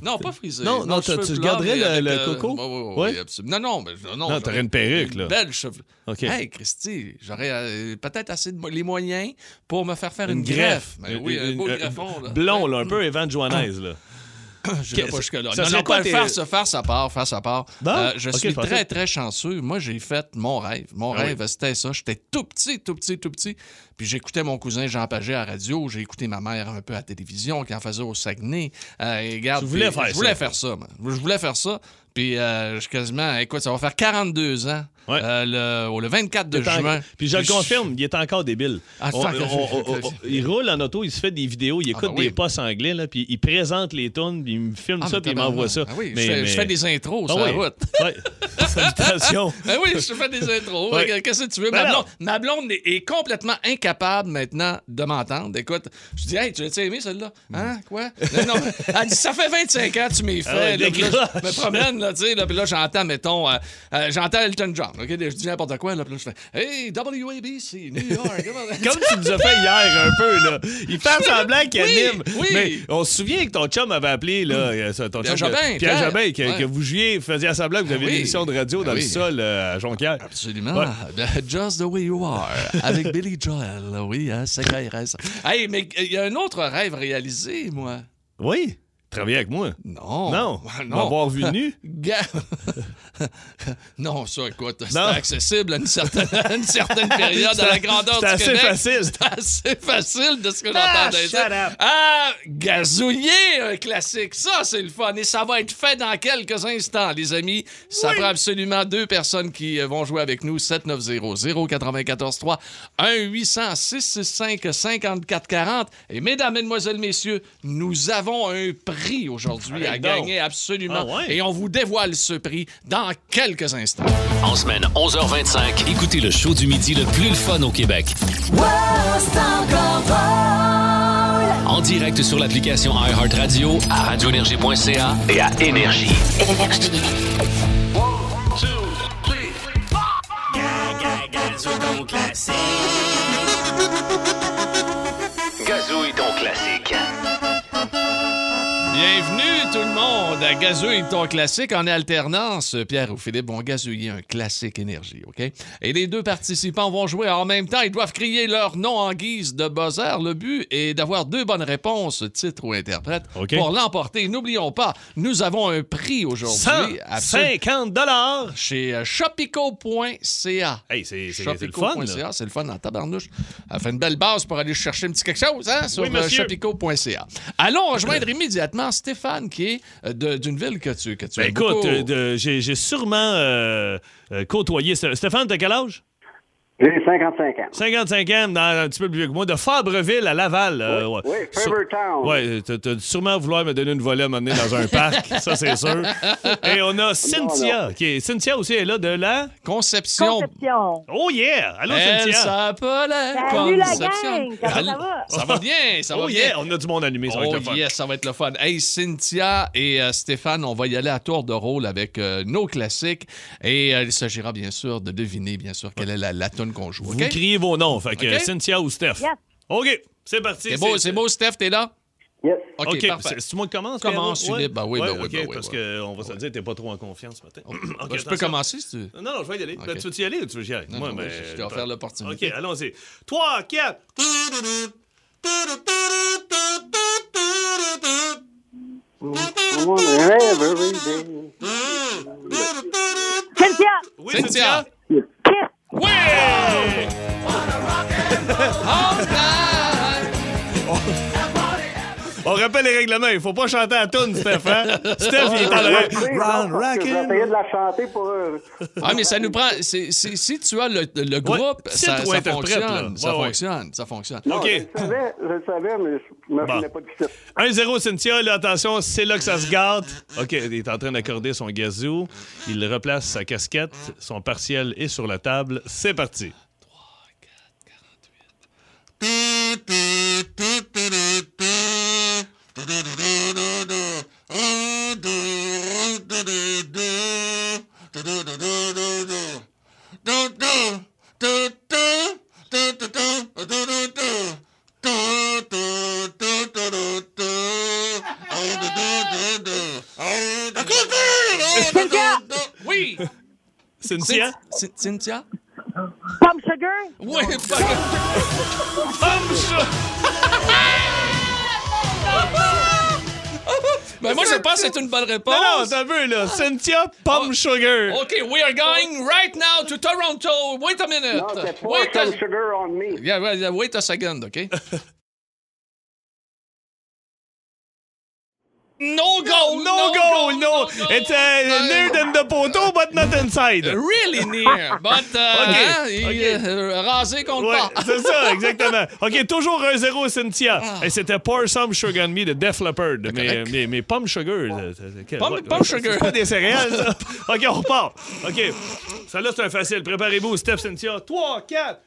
Non, pas frisé. Non, non, tu garderais mais le- euh, coco? ouais, Ouais? oui, absolument. Non, non, mais non. T'aurais une perruque, une là. Belle cheveux. OK. Hey, Christy, j'aurais euh, peut-être assez de mo- les moyens pour me faire faire une, Une greffe. Ben oui, un beau greffon. Là. Blond, là, un peu Evan là. [coughs] Je Que- pas jusque-là. Non, non, pas se faire, ça part, faire, ça part. Euh, je suis je très, très chanceux. Moi, j'ai fait mon rêve. Mon Ah oui. rêve, c'était ça. J'étais tout petit, tout petit, tout petit. Puis j'écoutais mon cousin Jean Paget à la radio. J'ai écouté ma mère un peu à la télévision qui en faisait au Saguenay. Euh, et regarde, Tu voulais puis faire Je voulais ça. faire ça, man. Je voulais faire ça. Puis euh, je quasiment, écoute, ça va faire 42 ans. Ouais. euh, le, au- le 24 de en- juin. Puis je le confirme, il est encore débile. Ah, On- tant- on- on- on- il roule en auto, il se fait des vidéos, il écoute Ah, ben oui. des postes anglais, là, puis il présente les tunes, puis il me filme Ah, ça, puis il m'envoie ça. Oui, Mais- je, fais, je mais- fais des intros sur la route. [laughs] Salutations. [laughs] Ben oui, je fais des intros. Qu'est-ce que tu veux? Ben ma, blonde, ma blonde est, complètement incapable maintenant de m'entendre. Écoute, je dis, hey, tu l'as aimé celle-là? Hein? Quoi? Non, non. Elle dit, ça fait 25 ans que tu là, décroche. je me promène, là, tu sais, là, puis là, j'entends, mettons, euh, euh, j'entends Elton John, OK? Je dis n'importe quoi, là, puis là, je fais « Hey, WABC, New York! » Comme tu nous as fait hier un peu, là. Il fait [laughs] semblant qu'il Oui, anime. oui. Mais on se souvient que ton chum avait appelé, là, euh, ton Pierre chum, Jobin, Pierre. Jobin, que, Ouais. que vous jouiez, faisiez semblant que vous aviez Oui. une émission de radio dans Ah le oui. sol euh, à Jonquière. Absolument. Ouais. Just the way you are. Avec Billy Joel. Oui, hein, CKRS. Hey, mais il y a un autre rêve réalisé, moi. Oui, travailler avec moi. Non. Non, [laughs] non. m'avoir vu nu. [laughs] [laughs] Non, ça, écoute, c'est Non. accessible à une certaine, à une certaine période à la grandeur C'est du assez Québec. facile. C'est assez facile de ce que Ah, j'entendais. shut up. Ah, gazouiller, un classique. Ça, c'est le fun. Et ça va être fait dans quelques instants, les amis. Ça prend absolument deux personnes qui euh, vont jouer avec nous. 790-094-3, 1-800-665-5440. Et mesdames, mesdemoiselles, messieurs, nous avons un prix aujourd'hui à gagner absolument. Ah ouais? Et on vous dévoile ce prix dans quelques instants. En semaine 11h25, écoutez le show du midi le plus le fun au Québec. En direct sur l'application iHeartRadio, à radioénergie.ca et à Énergie. Énergie. Gazouille Dave Gazouille ton classique en alternance. Pierre ou Philippe vont gazouiller un classique énergie, OK? Et les deux participants vont jouer en même temps. Ils doivent crier leur nom en guise de buzzer. Le but est d'avoir deux bonnes réponses, titre ou interprète, pour l'emporter. N'oublions pas, nous avons un prix aujourd'hui absolu- 150 dollars. chez euh, shopico.ca. Hey, c'est le fun, c'est le fun en tabarnouche. Elle fait une belle base pour aller chercher un petit quelque chose hein, sur Oui, euh, shopico.ca. Allons rejoindre immédiatement Stéphane, qui est euh, de- d'une ville que tu, que tu Ben aimes écoute, euh, j'ai sûrement euh, euh, côtoyé. Stéphane, t'as quel âge? J'ai 55 ans. 55 ans, dans, un petit peu plus vieux que moi, de Fabreville à Laval. euh, ouais. Oui, Sur- Favortown. Ouais, t'as t'as sûrement vouloir me donner une volée à m'amener dans un parc, [laughs] ça c'est sûr. Et on a Cynthia, qui est Cynthia aussi est là de la. Conception. Conception. Oh yeah! Allô Elle Cynthia! s'appelait Salut la Conception. gang! Comment ça va? Ça va bien, ça va Oh bien. yeah! On a du monde allumé, ça va Oh être le fun. yes, ça va être le fun. Hey, Cynthia et euh, Stéphane, on va y aller à tour de rôle avec euh, nos classiques. Et euh, il s'agira bien sûr de deviner, bien sûr, quelle est la, la tune qu'on joue. Vous OK? criez vos noms, fait que OK. Cynthia ou Steph. Yes. OK, c'est parti. C'est beau, c'est beau, Steph, t'es là? Yes. OK, OK, parfait. c'est c'est moi qui commence? Commence? Philippe. Ben oui, ben oui, OK, ben oui, parce ben qu'on va se le dire, t'es pas trop en confiance ce matin. OK, Ben, je peux commencer si tu veux. Non, non, je vais y aller. Ben, tu veux y aller ou tu veux y aller? Non, Moi, non, ben, je t'ai offert l'opportunité. OK, allons-y. 3, 4. I'm on every day. Cynthia! Oui, Cynthia. Kiss! Oui! All night. On rappelle les règlements. Il faut pas chanter à tune, Steph. Hein? [laughs] Steph, il est en rockin'. essayé de la chanter pour eux. Ah, mais ça nous prend. si tu as le, le groupe, ça, fonctionne. là. Ça Ouais, fonctionne. Ça fonctionne. Non, OK. je le savais, je le savais, mais je me Bon. pas du titre. 1-0, Cynthia. Là, attention, c'est là que ça se gâte. OK, il est en train d'accorder son gazou. Il replace sa casquette. Son partiel est sur la table. C'est parti. Oui! [laughs] Cynthia? Cyn- Cynthia? Pump Sugar? Oui! fuck. Ben moi, je pense que c'est une bonne réponse. Non, non, t'as vu, là. Cynthia Pum Sugar. OK, we are going right now to Toronto. Wait a minute. Pas Wait comme a... Sugar on Me. Yeah, wait a second, OK? [laughs] No goal! No goal, no. It's uh, near than the photo, but not inside. Really near, but uh, [laughs] OK, hein, il, OK. euh, rasé contre Ouais, pas. c'est ça, [laughs] exactement. OK, toujours 1-0, Cynthia. Et c'était Pour Some Sugar on Me de Def Leppard. Mais, mais, mais Pum Sugar. c'est- c'est- quel- Pum- ouais, Pum ouais, Sugar. C'est pas des céréales, ça. [laughs] OK, on repart. OK. Ça là, c'est un facile. Préparez-vous, Steph, Cynthia. 3, 4.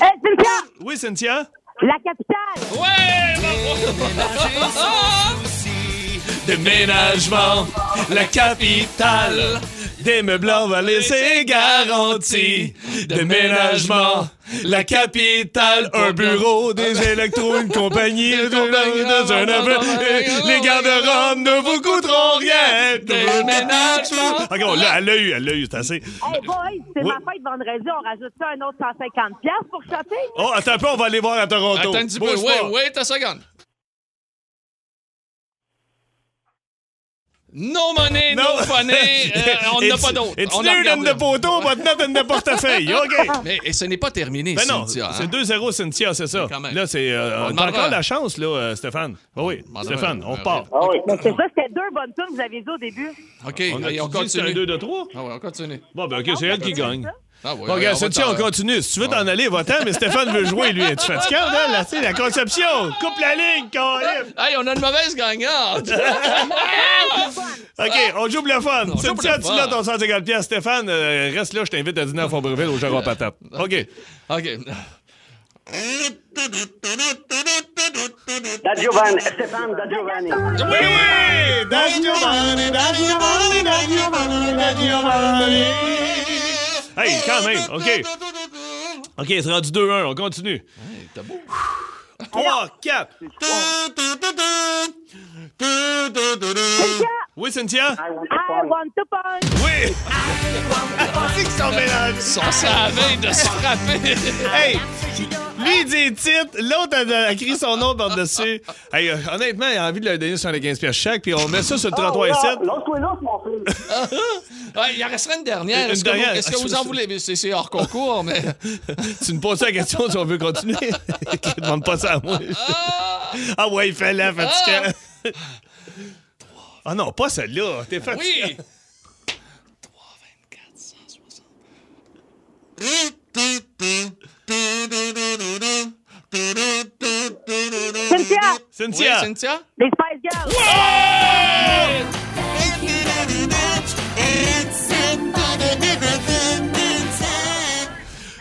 Hey, Cynthia! Oui, Cynthia? La capitale. Ouais! bravo! Déménagement, la capitale. Des meubles en valais, c'est garanti. Déménagement, la capitale. Un bureau, [laughs] des électros, une compagnie, [laughs] dans un. Les garde-robes ne vous coûteront rien. Déménagement. [laughs] OK, on l'a- elle l'a eu, elle l'a eu, c'est assez. Hey boy, c'est ma fête vendredi. On rajoute ça un autre 150$ piastres pour shopping? Oh, attends un peu, on va aller voir à Toronto. Attends un petit peu. Ouais, wait a second. No money, no, funny. [laughs] Euh, on n'a pas d'autre. It's On a near in the poteau, but not in the portefeuille. OK. [laughs] Mais et ce n'est pas terminé, Ben non, Cynthia, hein? c'est 2-0 Cynthia, c'est ça. Mais quand même. Là, c'est. euh, On on a encore la chance, là, euh, Stéphane. Ah oui, demandera. Stéphane, on Ouais, part. Ah oui. C'est ça, c'était deux bonnes tunes que vous aviez dit au début. OK, On a on que c'est un continue. 2 de 3? Ah ouais, on continue. Bon, ben, OK, c'est elle qui gagne. Ah ouais, Bon, regarde, on Cynthia, on continue. Si tu veux t'en aller, va-t'en, mais Stéphane veut jouer, lui. Es-tu [laughs] fatiguant, là? là, tu sais, la conception. Coupe la ligne, Colin. [laughs] Hey, on a une mauvaise gagnante. [laughs] OK, on joue pour le fun. Cynthia, le tu l'as ton 150 pièces. Stéphane, euh, reste là, je t'invite à dîner à Fombreville au Jérôme Patate. OK. OK. Da Giovanni, Stéphane Da Giovanni. Oui, oui! Da Giovanni, da Giovanni, da Giovanni, da Giovanni. Hey, quand même, OK. OK, c'est rendu 2-1, on continue. T'as beau. 3, 4. Cynthia, Oui, Cynthia? I want to punch. Oui! [laughs] C'est qu'ils sont mélangés. Ils sont de se frapper. Hey! Lui, il dit titre, l'autre a, écrit son nom par-dessus. Hey, euh, honnêtement, il a envie de leur donner 75 pièces chaque, puis on met ça sur le 33 et 7. Lance-toi là, mon fils. [laughs] Ouais, il en resterait une dernière. Une Est-ce que, vous- dernière. est-ce que vous en voulez? C'est c'est hors concours, mais. [laughs] Tu me poses la question si on veut continuer. [laughs] ne demande pas ça à moi. Ah ouais, il fait la fatigant. Ah non, pas celle-là. T'es fatigué. Oui! Cynthia, Oui, Cynthia. Cynthia? les Spice Girls.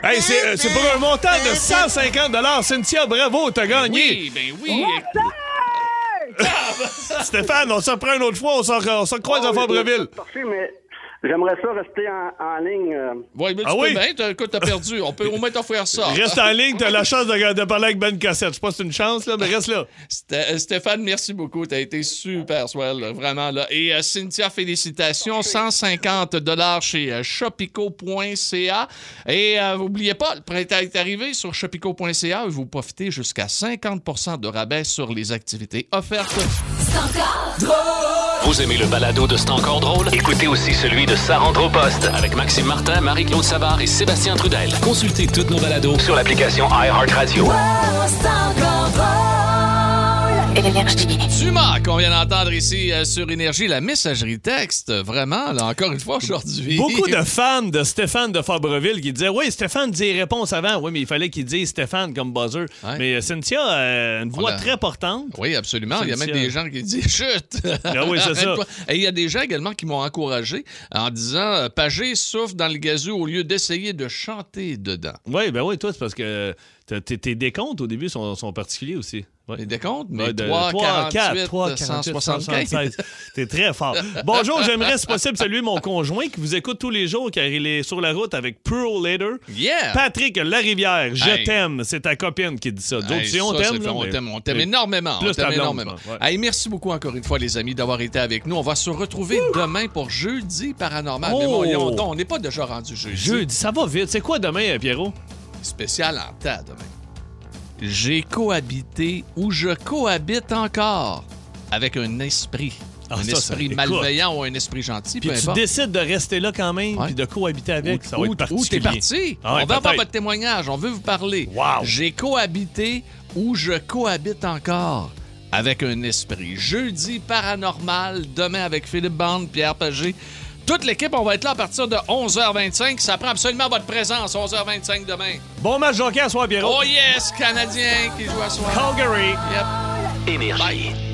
Hey, c'est euh, c'est pour un montant de 150 Cynthia, bravo, t'as gagné. Oui, ben oui. [laughs] Stéphane, on s'en prend une autre fois, on s'en croise à Fabreville. Parfait, mais j'aimerais ça rester en, en ligne. euh. Oui, mais tu Ah peux oui? bien. t'as- Écoute, t'as perdu. On peut au moins t'offrir ça. Reste en ligne, t'as la [laughs] chance de, de parler avec Ben Cassette. Je sais pas si c'est une chance, là, mais reste là. Euh, Stéphane, merci beaucoup. T'as été super swell, là, vraiment. Là. Et euh, Cynthia, félicitations. 150 dollars chez euh, shopico.ca. Et euh, n'oubliez pas, le printemps est arrivé sur shopico.ca et vous profitez jusqu'à 50% de rabais sur les activités offertes. Vous aimez le balado de C'est encore drôle? Écoutez aussi celui de Sa rentre au poste avec Maxime Martin, Marie-Claude Savard et Sébastien Trudel. Consultez tous nos balados sur l'application iHeartRadio. Énergie. Zuma, qu'on vient d'entendre ici euh, sur Énergie, la messagerie texte, vraiment, là, encore une fois aujourd'hui. Beaucoup de [laughs] fans de Stéphane de Fabreville qui disaient Oui, Stéphane dit réponse avant. Oui, mais il fallait qu'il dise Stéphane comme buzzer. Ouais. Mais euh, Cynthia a une voix a- très portante. Oui, absolument. Il y a même des gens qui disent [laughs] chute. Ah oui, c'est ça. [laughs] Et il y a des gens également qui m'ont encouragé en disant euh, Pagé souffle dans le gazou au lieu d'essayer de chanter dedans. Oui, ben oui, toi, c'est parce que tes, tes décomptes au début sont, sont particuliers aussi. Ouais. Les décomptes, mais Ouais, de 3, 48, 3, 175. T'es très fort. Bonjour, j'aimerais, si possible, saluer mon conjoint qui vous écoute tous les jours car il est sur la route avec Pearl Later. Yeah! Patrick Larivière, je Hey. t'aime. C'est ta copine qui dit ça. D'autres Hey, aussi, on t'aime. On t'aime, on t'aime mais- énormément. plus on t'aime énormément. ouais. Hey, merci beaucoup encore une fois, les amis, d'avoir été avec nous. On va se retrouver demain pour Jeudi Paranormal. Oh! on n'est pas déjà rendu jeudi. Jeudi, ça va vite. C'est quoi demain, euh, Pierrot? Spécial en temps demain. J'ai cohabité ou je cohabite encore avec un esprit. Ah, un ça, ça- esprit écoute. malveillant ou un esprit gentil, Puis peu tu importe. décides de rester là quand même, puis de cohabiter avec. ça va Où- être particulier. t'es parti? Ah ouais, on veut avoir votre témoignage, on veut vous parler. Wow. J'ai cohabité ou je cohabite encore avec un esprit. Jeudi paranormal, demain avec Philippe Bande, Pierre Pagé. Toute l'équipe, on va être là à partir de 11h25. Ça prend absolument votre présence, 11h25 demain. Bon match de hockey à soir, Pierrot. Oh yes, Canadien qui joue à soir. Calgary. Yep. Énergie. Bye.